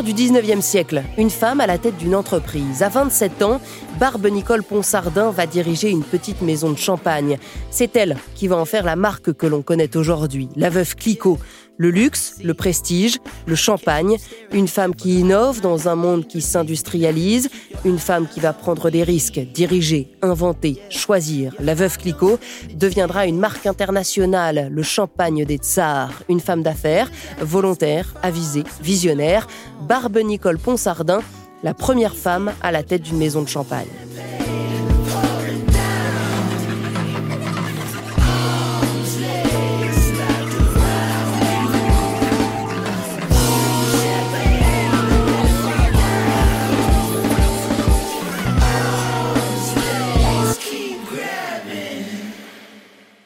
du 19e siècle, une femme à la tête d'une entreprise. À 27 ans, Barbe Nicole Ponsardin va diriger une petite maison de champagne. C'est elle qui va en faire la marque que l'on connaît aujourd'hui, la veuve Clicquot. Le luxe, le prestige, le champagne, une femme qui innove dans un monde qui s'industrialise, une femme qui va prendre des risques, diriger, inventer, choisir. La veuve Clicquot deviendra une marque internationale, le champagne des tsars, une femme d'affaires, volontaire, avisée, visionnaire, Barbe Nicole Ponsardin, la première femme à la tête d'une maison de champagne.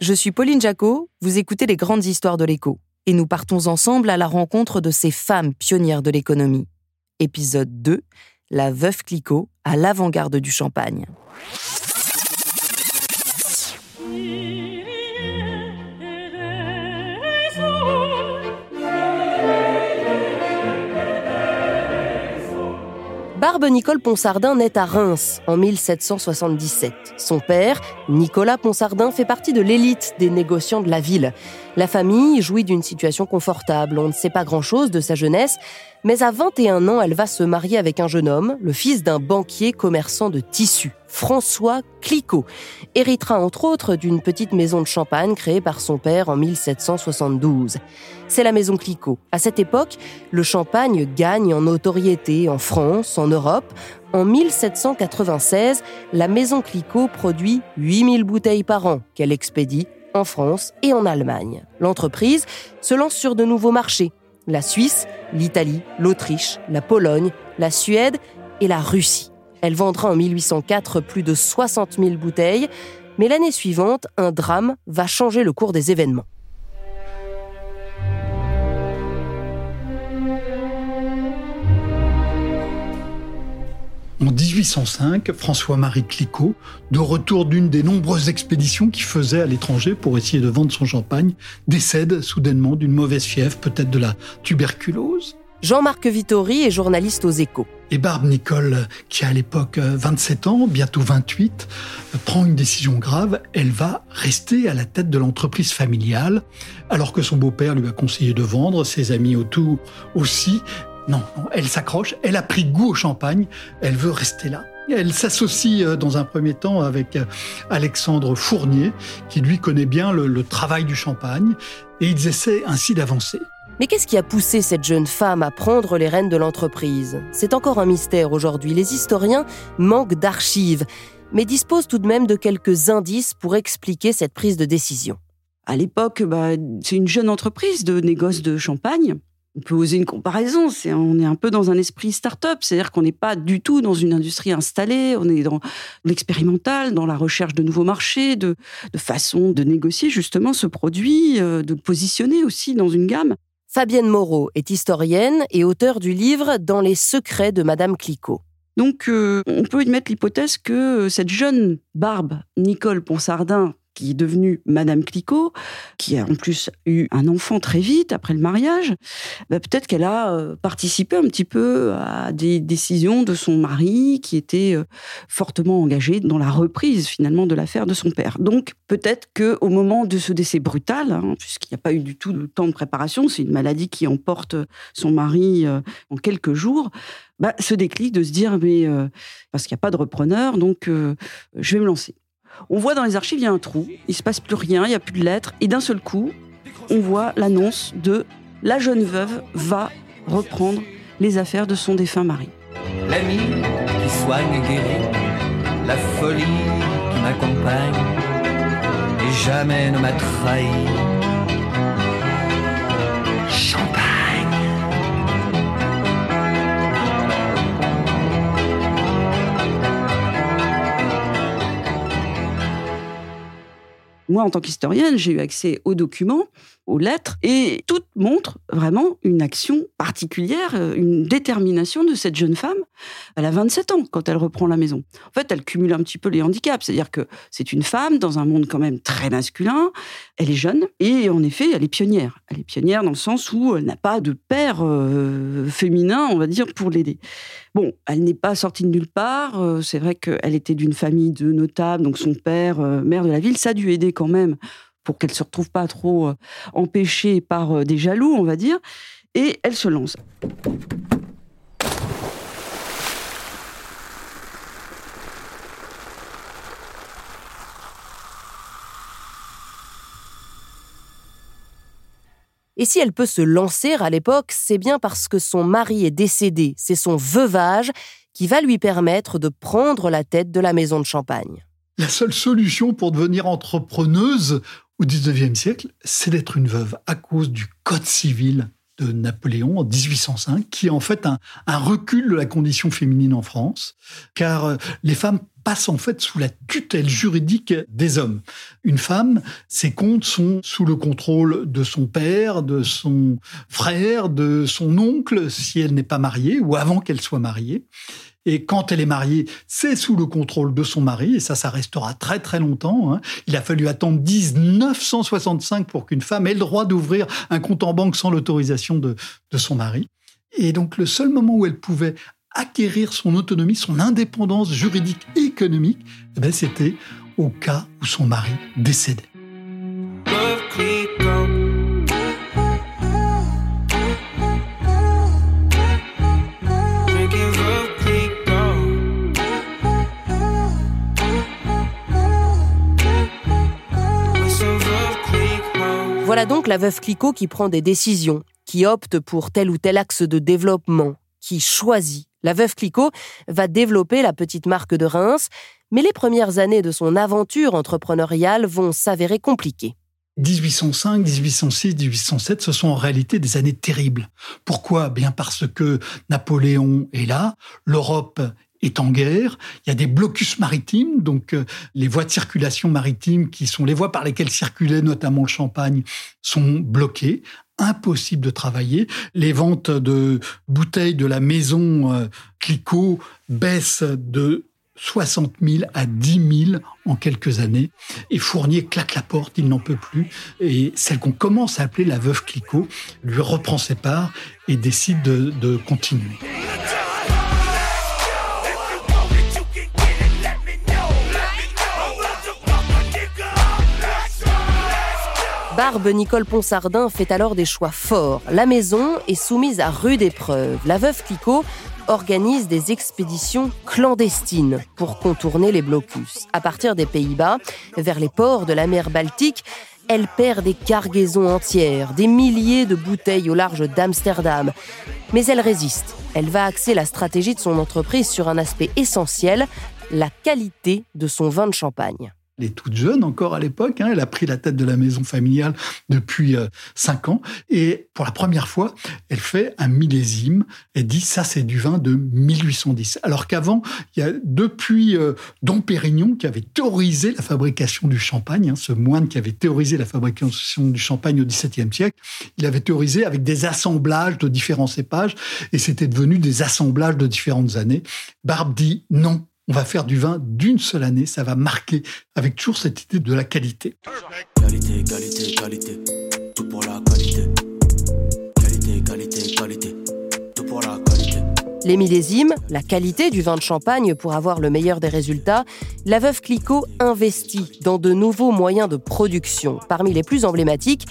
Je suis Pauline Jacot, vous écoutez les grandes histoires de l'écho, et nous partons ensemble à la rencontre de ces femmes pionnières de l'économie. Épisode 2, la veuve Clicquot à l'avant-garde du champagne. Barbe Nicole Ponsardin naît à Reims en 1777. Son père, Nicolas Ponsardin, fait partie de l'élite des négociants de la ville. La famille jouit d'une situation confortable. On ne sait pas grand-chose de sa jeunesse, mais à 21 ans, elle va se marier avec un jeune homme, le fils d'un banquier commerçant de tissus, François Clicquot. Héritera entre autres d'une petite maison de champagne créée par son père en 1772. C'est la maison Clicquot. À cette époque, le champagne gagne en notoriété en France, en Europe. En 1796, la maison Clicquot produit 8000 bouteilles par an qu'elle expédie en France et en Allemagne. L'entreprise se lance sur de nouveaux marchés. La Suisse, l'Italie, l'Autriche, la Pologne, la Suède et la Russie. Elle vendra en 1804 plus de 60 000 bouteilles, mais l'année suivante, un drame va changer le cours des événements. En 1805, François-Marie Clicquot, de retour d'une des nombreuses expéditions qu'il faisait à l'étranger pour essayer de vendre son champagne, décède soudainement d'une mauvaise fièvre, peut-être de la tuberculose. Jean-Marc Vittori est journaliste aux échos. Et Barbe Nicole, qui a à l'époque euh, 27 ans, bientôt 28, euh, prend une décision grave. Elle va rester à la tête de l'entreprise familiale, alors que son beau-père lui a conseillé de vendre, ses amis autour aussi. Non, non, elle s'accroche, elle a pris goût au champagne, elle veut rester là. Elle s'associe euh, dans un premier temps avec euh, Alexandre Fournier, qui lui connaît bien le, le travail du champagne, et ils essaient ainsi d'avancer. Mais qu'est-ce qui a poussé cette jeune femme à prendre les rênes de l'entreprise? C'est encore un mystère aujourd'hui. Les historiens manquent d'archives, mais disposent tout de même de quelques indices pour expliquer cette prise de décision. À l'époque, bah, c'est une jeune entreprise de négoce de champagne. On peut oser une comparaison. C'est, on est un peu dans un esprit start-up, c'est-à-dire qu'on n'est pas du tout dans une industrie installée. On est dans l'expérimental, dans la recherche de nouveaux marchés, de, de façon de négocier justement ce produit, euh, de le positionner aussi dans une gamme. Fabienne Moreau est historienne et auteure du livre Dans les secrets de Madame Clicquot. Donc, euh, on peut y mettre l'hypothèse que euh, cette jeune barbe, Nicole Ponsardin, qui est devenue Madame Clicquot, qui a en plus eu un enfant très vite après le mariage, bah, peut-être qu'elle a euh, participé un petit peu à des décisions de son mari qui était euh, fortement engagé dans la reprise finalement de l'affaire de son père. Donc peut-être que au moment de ce décès brutal, hein, puisqu'il n'y a pas eu du tout de temps de préparation, c'est une maladie qui emporte son mari euh, en quelques jours, bah, ce déclic de se dire mais parce qu'il n'y a pas de repreneur, donc je vais me lancer. On voit dans les archives, il y a un trou, il se passe plus rien, il n'y a plus de lettres, et d'un seul coup, on voit l'annonce de la jeune veuve va reprendre les affaires de son défunt mari. L'ami qui soigne et guérit, la folie qui m'accompagne et jamais ne m'a trahi. Moi, en tant qu'historienne, j'ai eu accès aux documents, aux lettres, et tout montre vraiment une action particulière, euh, une détermination de cette jeune femme. Elle a 27 ans quand elle reprend la maison. En fait, elle cumule un petit peu les handicaps, c'est-à-dire que c'est une femme dans un monde quand même très masculin, elle est jeune, et en effet, elle est pionnière. Elle est pionnière dans le sens où elle n'a pas de père euh, féminin, on va dire, pour l'aider. Bon, elle n'est pas sortie de nulle part. euh, c'est vrai qu'elle était d'une famille de notables, donc son père, maire de la ville, ça a dû aider quand même pour qu'elle se retrouve pas trop euh, empêchée par euh, des jaloux, on va dire. Et elle se lance. Et si elle peut se lancer à l'époque, c'est bien parce que son mari est décédé. C'est son veuvage qui va lui permettre de prendre la tête de la maison de champagne. La seule solution pour devenir entrepreneuse au 19e siècle, c'est d'être une veuve à cause du Code civil de Napoléon en 1805, qui est en fait un, un recul de la condition féminine en France, car euh, les femmes passent en fait sous la tutelle juridique des hommes. Une femme, ses comptes sont sous le contrôle de son père, de son frère, de son oncle, si elle n'est pas mariée, ou avant qu'elle soit mariée. Et quand elle est mariée, c'est sous le contrôle de son mari, et ça, ça restera très très longtemps. hein. Il a fallu attendre 1965 pour qu'une femme ait le droit d'ouvrir un compte en banque sans l'autorisation de, de son mari. Et donc le seul moment où elle pouvait acquérir son autonomie, son indépendance juridique et économique, eh ben, c'était au cas où son mari décédait. Donc la veuve Clicquot qui prend des décisions, qui opte pour tel ou tel axe de développement, qui choisit. La veuve Clicquot va développer la petite marque de Reims, mais les premières années de son aventure entrepreneuriale vont s'avérer compliquées. 1805, 1806, 1807, ce sont en réalité des années terribles. Pourquoi? Bien parce que Napoléon est là, l'Europe est en guerre, il y a des blocus maritimes, donc euh, les voies de circulation maritime qui sont les voies par lesquelles circulait notamment le champagne sont bloquées. Impossible de travailler. Les ventes de bouteilles de la maison euh, Clicquot baissent de 60 000 à 10 000 en quelques années. Et Fournier claque la porte, il n'en peut plus. Et celle qu'on commence à appeler la veuve Clicquot lui reprend ses parts et décide de, de continuer. Barbe Nicole Ponsardin fait alors des choix forts. La maison est soumise à rude épreuve. La veuve Clicquot organise des expéditions clandestines pour contourner les blocus. À partir des Pays-Bas, vers les ports de la mer Baltique, elle perd des cargaisons entières, des milliers de bouteilles au large d'Amsterdam. Mais elle résiste. Elle va axer la stratégie de son entreprise sur un aspect essentiel, la qualité de son vin de champagne. Elle est toute jeune encore à l'époque. hein. Elle a pris la tête de la maison familiale depuis euh, cinq ans. Et pour la première fois, elle fait un millésime. Elle dit ça, c'est du vin de 1810. Alors qu'avant, il y a depuis euh, Dom Pérignon qui avait théorisé la fabrication du champagne, hein, ce moine qui avait théorisé la fabrication du champagne au XVIIe siècle. Il avait théorisé avec des assemblages de différents cépages et c'était devenu des assemblages de différentes années. Barbe dit non, on va faire du vin d'une seule année, ça va marquer avec toujours cette idée de la qualité. Qualité, qualité, qualité, tout pour la qualité. Qualité, qualité, qualité, tout pour la qualité. Les millésimes, la qualité du vin de champagne pour avoir le meilleur des résultats, la veuve Clicquot investit dans de nouveaux moyens de production. Parmi les plus emblématiques,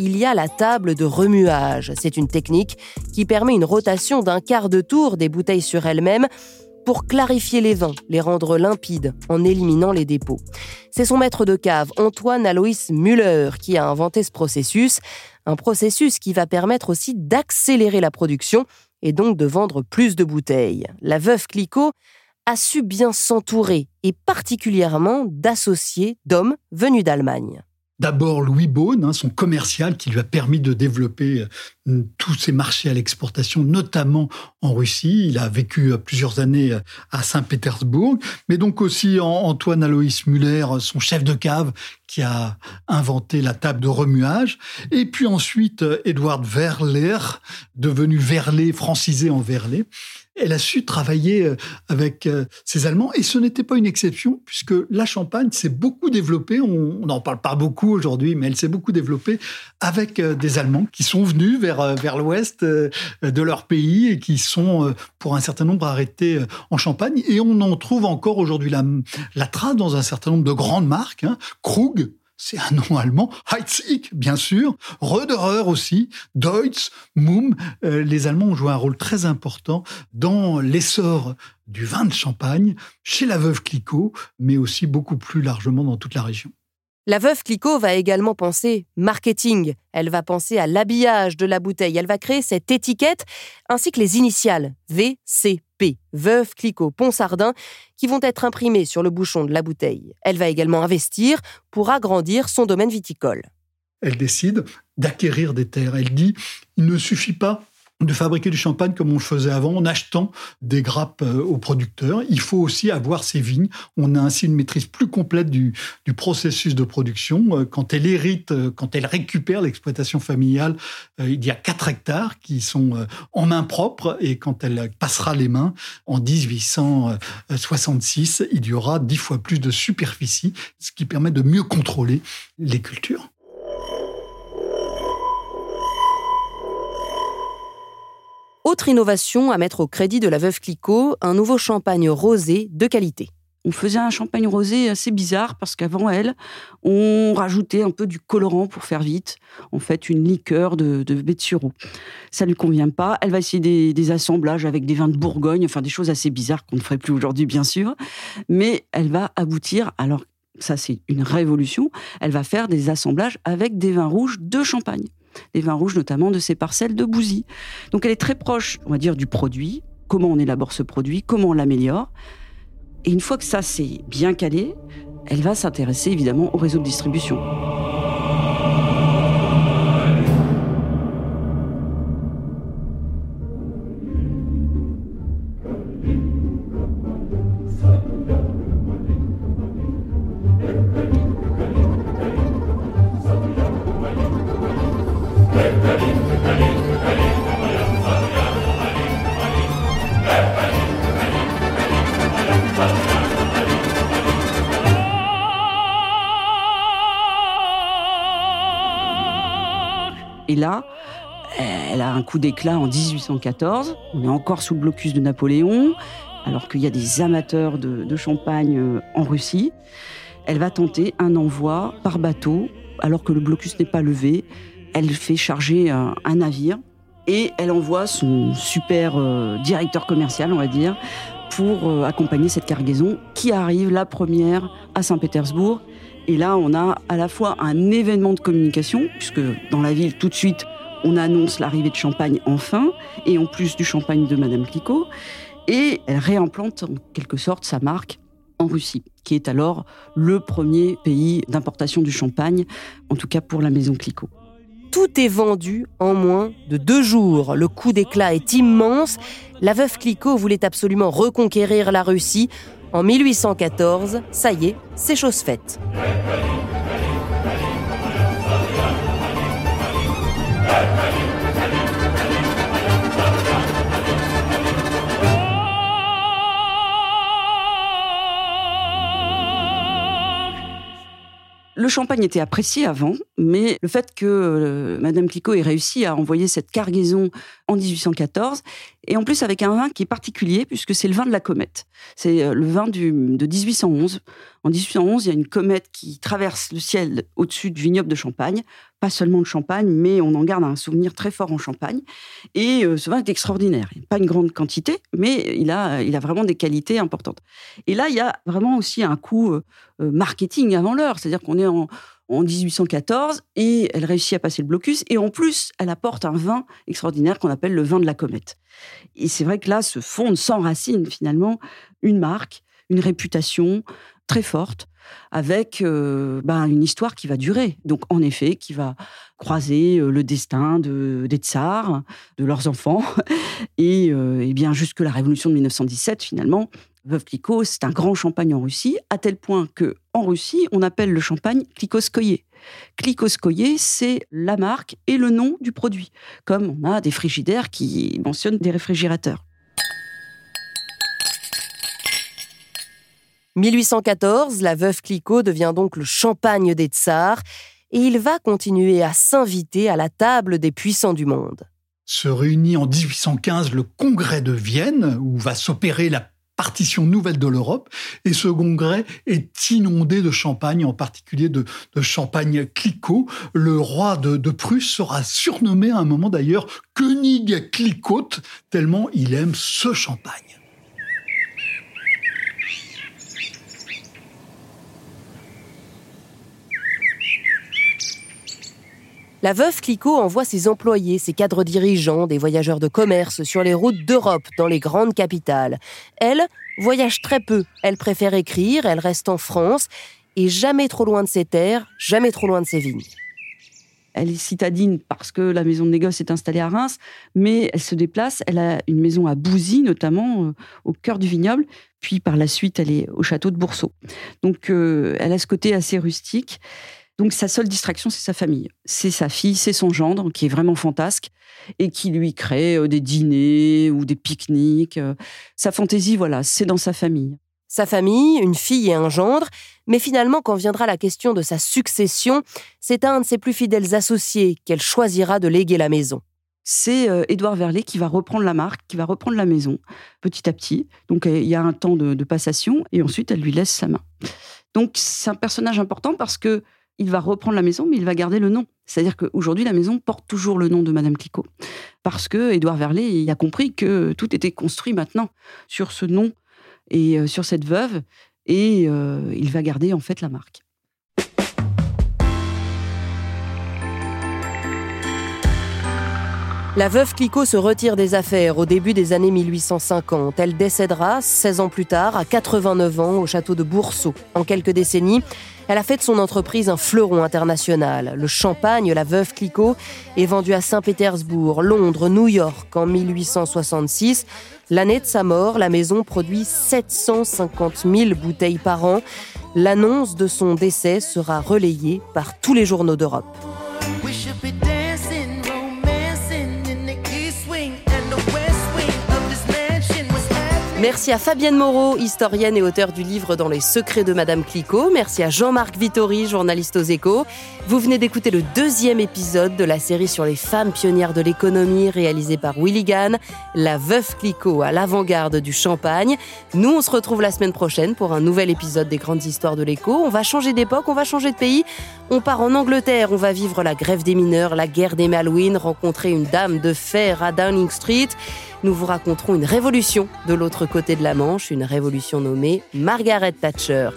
il y a la table de remuage. C'est une technique qui permet une rotation d'un quart de tour des bouteilles sur elles-mêmes pour clarifier les vins, les rendre limpides en éliminant les dépôts. C'est son maître de cave, Antoine Alois Müller, qui a inventé ce processus, un processus qui va permettre aussi d'accélérer la production et donc de vendre plus de bouteilles. La veuve Clicquot a su bien s'entourer et particulièrement d'associés d'hommes venus d'Allemagne. D'abord Louis Beaune, hein, son commercial qui lui a permis de développer euh, tous ses marchés à l'exportation, notamment en Russie. Il a vécu euh, plusieurs années euh, à Saint-Pétersbourg, mais donc aussi en- Antoine Aloïs Muller, son chef de cave qui a inventé la table de remuage. Et puis ensuite euh, Edward Verler, devenu Verlet, francisé en Verlet. Elle a su travailler euh, avec euh, ces Allemands et ce n'était pas une exception puisque la Champagne s'est beaucoup développée. On n'en parle pas beaucoup aujourd'hui, mais elle s'est beaucoup développée avec euh, des Allemands qui sont venus vers, euh, vers l'ouest euh, de leur pays et qui sont, euh, pour un certain nombre, arrêtés en Champagne. Et on en trouve encore aujourd'hui la, trace dans un certain nombre de grandes marques. Hein. Krug, c'est un nom allemand. Heitzig, bien sûr. Röderer aussi. Deutz, Mumm. Euh, les Allemands ont joué un rôle très important dans l'essor du vin de Champagne chez la veuve Clicquot, mais aussi beaucoup plus largement dans toute la région. La veuve Clicquot va également penser marketing. Elle va penser à l'habillage de la bouteille. Elle va créer cette étiquette ainsi que les initiales VCP, Veuve Clicquot Ponsardin, qui vont être imprimées sur le bouchon de la bouteille. Elle va également investir pour agrandir son domaine viticole. Elle décide d'acquérir des terres. Elle dit, il ne suffit pas de fabriquer du champagne comme on le faisait avant en achetant des grappes euh, aux producteurs. Il faut aussi avoir ces vignes. On a ainsi une maîtrise plus complète du, du processus de production. Euh, Quand elle hérite, euh, quand elle récupère l'exploitation familiale, il y a 4 hectares qui sont en main propre et quand elle passera les mains en 1866, il y aura 10 fois plus de superficie, ce qui permet de mieux contrôler les cultures. Autre innovation à mettre au crédit de la veuve Clicquot, un nouveau champagne rosé de qualité. On faisait un champagne rosé assez bizarre parce qu'avant elle, on rajoutait un peu du colorant pour faire vite. En fait, une liqueur de, de baie de sureau. Ça lui convient pas. Elle va essayer des, des assemblages avec des vins de Bourgogne, enfin des choses assez bizarres qu'on ne ferait plus aujourd'hui, bien sûr. Mais elle va aboutir, alors ça c'est une révolution, elle va faire des assemblages avec des vins rouges de Champagne. Des vins rouges notamment de ses parcelles de Bouzy. Donc elle est très proche, on va dire, du produit, comment on élabore ce produit, comment on l'améliore. Et une fois que ça c'est bien calé, elle va s'intéresser évidemment au réseau de distribution. Et là, elle a un coup d'éclat en 1814. On est encore sous le blocus de Napoléon, alors qu'il y a des amateurs de, de champagne euh, en Russie. Elle va tenter un envoi par bateau, alors que le blocus n'est pas levé. Elle fait charger un, un navire et elle envoie son super euh, directeur commercial, on va dire, pour euh, accompagner cette cargaison qui arrive la première à Saint-Pétersbourg. Et là, on a à la fois un événement de communication, puisque dans la ville, tout de suite, on annonce l'arrivée de champagne enfin, et en plus du champagne de Madame Clicquot. Et elle réimplante en quelque sorte sa marque en Russie, qui est alors le premier pays d'importation du champagne, en tout cas pour la maison Clicquot tout est vendu en moins de deux jours. Le coup d'éclat est immense. La veuve Clicquot voulait absolument reconquérir la Russie. En 1814, ça y est, c'est chose faite. Le champagne était apprécié avant, mais le fait que euh, Madame Clicquot ait réussi à envoyer cette cargaison en 1814, et en plus avec un vin qui est particulier, puisque c'est le vin de la comète. C'est euh, le vin de 1811. En 1811, il y a une comète qui traverse le ciel au-dessus du vignoble de Champagne. Pas seulement de Champagne, mais on en garde un souvenir très fort en Champagne. Et euh, ce vin est extraordinaire. Pas une grande quantité, mais il a, vraiment des qualités importantes. Et là, il y a vraiment aussi un coup euh, euh, marketing avant l'heure. C'est-à-dire qu'on est en, en 1814 et elle réussit à passer le blocus. Et en plus, elle apporte un vin extraordinaire qu'on appelle le vin de la comète. Et c'est vrai que là se fonde sans racine finalement une marque, une réputation très forte avec euh, ben, une histoire qui va durer. Donc en effet, qui va croiser euh, le destin de, des tsars, de leurs enfants, et, euh, et bien jusque la révolution de 1917 finalement. Veuve Clicquot, c'est un grand champagne en Russie, à tel point que en Russie, on appelle le champagne Klikowskoye. Klikowskoye, c'est la marque et le nom du produit, comme on a des frigidaires qui mentionnent des réfrigérateurs. 1814, la veuve Clicquot devient donc le champagne des tsars et il va continuer à s'inviter à la table des puissants du monde. Se réunit en 1815 le congrès de Vienne, où va s'opérer la partition nouvelle de l'Europe, et ce congrès est inondé de champagne, en particulier de, champagne Clicquot. Le roi de, de Prusse sera surnommé à un moment d'ailleurs König Clicquot, tellement il aime ce champagne. La veuve Clicquot envoie ses employés, ses cadres dirigeants, des voyageurs de commerce sur les routes d'Europe, dans les grandes capitales. Elle voyage très peu. Elle préfère écrire, elle reste en France, et jamais trop loin de ses terres, jamais trop loin de ses vignes. Elle est citadine parce que la maison de négoce est installée à Reims, mais elle se déplace. Elle a une maison à Bouzy, notamment, euh, au cœur du vignoble. Puis par la suite, elle est au château de Boursault. Donc, euh, elle a ce côté assez rustique. Donc, sa seule distraction, c'est sa famille. C'est sa fille, c'est son gendre, qui est vraiment fantasque, et qui lui crée euh, des dîners ou des pique-niques. Euh. Sa fantaisie, voilà, c'est dans sa famille. Sa famille, une fille et un gendre, mais finalement, quand viendra la question de sa succession, c'est à un de ses plus fidèles associés qu'elle choisira de léguer la maison. c'est euh, Édouard Verlet qui va reprendre la marque, qui va reprendre la maison petit à petit. Donc il y a un temps de, de passation et ensuite elle lui laisse sa main. Donc c'est un personnage important parce que il va reprendre la maison, mais il va garder le nom. C'est-à-dire qu'aujourd'hui la maison porte toujours le nom de Madame Clicquot parce que Édouard Verlet a compris que tout était construit maintenant sur ce nom et euh, sur cette veuve et euh, il va garder en fait la marque. La veuve Clicquot se retire des affaires au début des années 1850. Elle décédera 16 ans plus tard, à 89 ans, au château de Boursault. En quelques décennies, elle a fait de son entreprise un fleuron international. Le champagne, la veuve Clicquot, est vendu à Saint-Pétersbourg, Londres, New York en 1866. L'année de sa mort, la maison produit 750 000 bouteilles par an. L'annonce de son décès sera relayée par tous les journaux d'Europe. Merci à Fabienne Moreau, historienne et auteure du livre Dans les secrets de Madame Clicquot. Merci à Jean-Marc Vittori, journaliste aux échos. Vous venez d'écouter le deuxième épisode de la série sur les femmes pionnières de l'économie réalisée par Willy Gann, La Veuve Clicquot à l'avant-garde du champagne. Nous, on se retrouve la semaine prochaine pour un nouvel épisode des grandes histoires de l'écho. On va changer d'époque, on va changer de pays. On part en Angleterre, on va vivre la grève des mineurs, la guerre des Malouines, rencontrer une dame de fer à Downing Street. Nous vous raconterons une révolution de l'autre côté de la Manche, une révolution nommée Margaret Thatcher.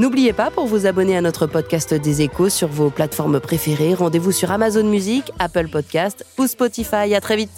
N'oubliez pas pour vous abonner à notre podcast des échos sur vos plateformes préférées. Rendez-vous sur Amazon Music, Apple Podcast ou Spotify. À très vite.